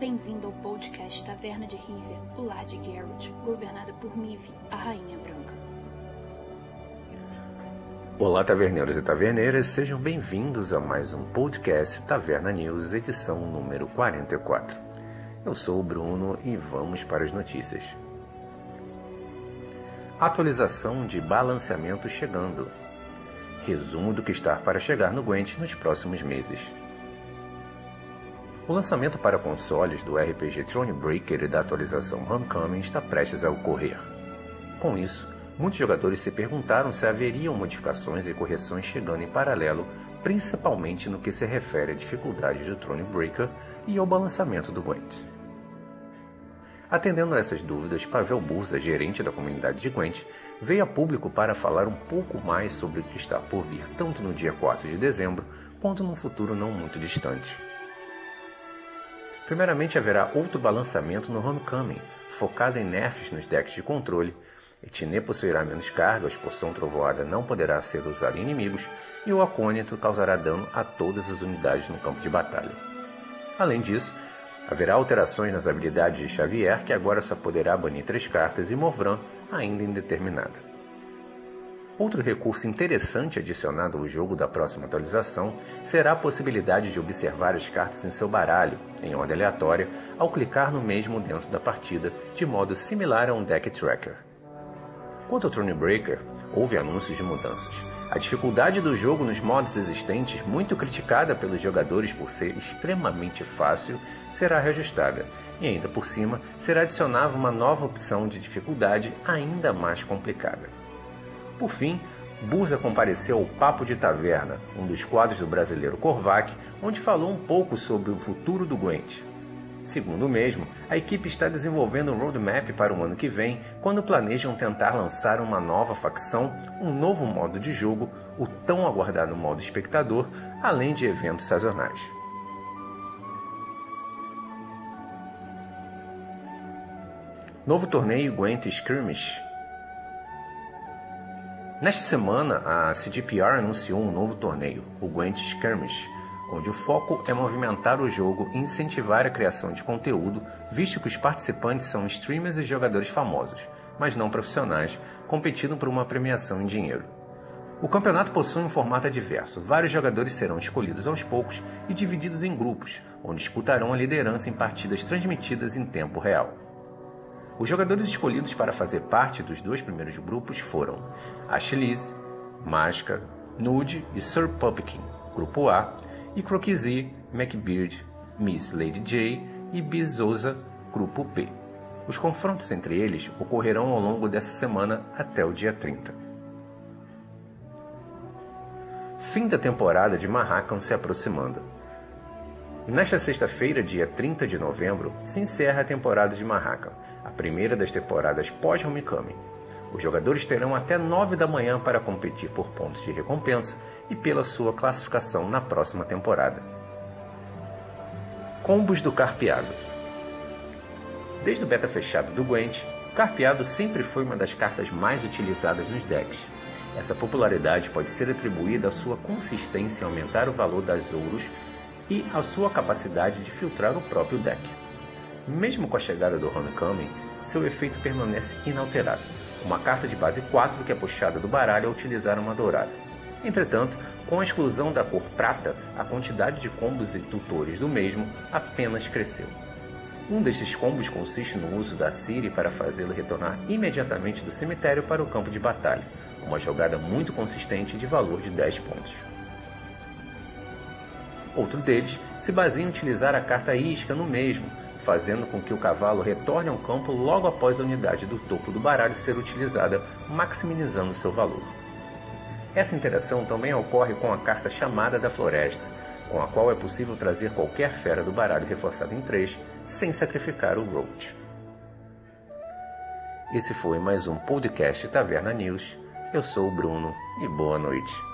Bem-vindo ao podcast Taverna de Rivia, o lar de Geralt, governada por Mive, a Rainha Branca. Olá, taverneiros e taverneiras, sejam bem-vindos a mais um podcast Taverna News, edição número 44. Eu sou o Bruno e vamos para as notícias. Atualização de balanceamento chegando. Resumo do que está para chegar no Gwent nos próximos meses. O lançamento para consoles do RPG Thronebreaker e da atualização Homecoming está prestes a ocorrer. Com isso, muitos jogadores se perguntaram se haveriam modificações e correções chegando em paralelo, principalmente no que se refere à dificuldade do Thronebreaker e ao balançamento do Gwent. Atendendo a essas dúvidas, Pavel Burza, gerente da comunidade de Gwent, veio a público para falar um pouco mais sobre o que está por vir tanto no dia 4 de dezembro quanto num futuro não muito distante. Primeiramente, haverá outro balançamento no Homecoming, focado em nerfs nos decks de controle. Etiné possuirá menos carga, a expulsão trovoada não poderá ser usada em inimigos, e o Acônito causará dano a todas as unidades no campo de batalha. Além disso, haverá alterações nas habilidades de Xavier, que agora só poderá banir três cartas, e Morvran, ainda indeterminada. Outro recurso interessante adicionado ao jogo da próxima atualização será a possibilidade de observar as cartas em seu baralho, em ordem aleatória, ao clicar no mesmo dentro da partida, de modo similar a um deck tracker. Quanto ao Thronebreaker, houve anúncios de mudanças. A dificuldade do jogo nos modos existentes, muito criticada pelos jogadores por ser extremamente fácil, será reajustada, e ainda por cima será adicionada uma nova opção de dificuldade ainda mais complicada. Por fim, Busa compareceu ao Papo de Taverna, um dos quadros do brasileiro Korvac, onde falou um pouco sobre o futuro do Gwent. Segundo o mesmo, a equipe está desenvolvendo um roadmap para o ano que vem, quando planejam tentar lançar uma nova facção, um novo modo de jogo, o tão aguardado modo espectador, além de eventos sazonais. Novo torneio Gwent Skirmish Nesta semana, a CDPR anunciou um novo torneio, o Gwent Skirmish, onde o foco é movimentar o jogo e incentivar a criação de conteúdo, visto que os participantes são streamers e jogadores famosos, mas não profissionais, competindo por uma premiação em dinheiro. O campeonato possui um formato diverso. Vários jogadores serão escolhidos aos poucos e divididos em grupos, onde disputarão a liderança em partidas transmitidas em tempo real. Os jogadores escolhidos para fazer parte dos dois primeiros grupos foram Achilles, Mágica, Nude e Sir Pumpkin, grupo A, e Croquisy, McBeard, Miss Lady J e Bizosa, grupo B. Os confrontos entre eles ocorrerão ao longo dessa semana até o dia 30. Fim da temporada de Marrakam se aproximando. Nesta sexta-feira, dia 30 de novembro, se encerra a temporada de Marrakam, a primeira das temporadas pós-Homecoming. Os jogadores terão até 9 da manhã para competir por pontos de recompensa e pela sua classificação na próxima temporada. Combos do Carpeado Desde o beta fechado do Gwent, Carpeado sempre foi uma das cartas mais utilizadas nos decks. Essa popularidade pode ser atribuída à sua consistência em aumentar o valor das ouros e à sua capacidade de filtrar o próprio deck. Mesmo com a chegada do Homecoming, seu efeito permanece inalterado. Uma carta de base 4 que é puxada do baralho ao utilizar uma dourada. Entretanto, com a exclusão da cor prata, a quantidade de combos e tutores do mesmo apenas cresceu. Um desses combos consiste no uso da Ciri para fazê-lo retornar imediatamente do cemitério para o campo de batalha, uma jogada muito consistente de valor de 10 pontos. Outro deles se baseia em utilizar a carta Isca no mesmo, fazendo com que o cavalo retorne ao campo logo após a unidade do topo do baralho ser utilizada, maximizando seu valor. Essa interação também ocorre com a carta Chamada da Floresta, com a qual é possível trazer qualquer fera do baralho reforçado em 3 sem sacrificar o Roach. Esse foi mais um podcast Taverna News. Eu sou o Bruno e boa noite.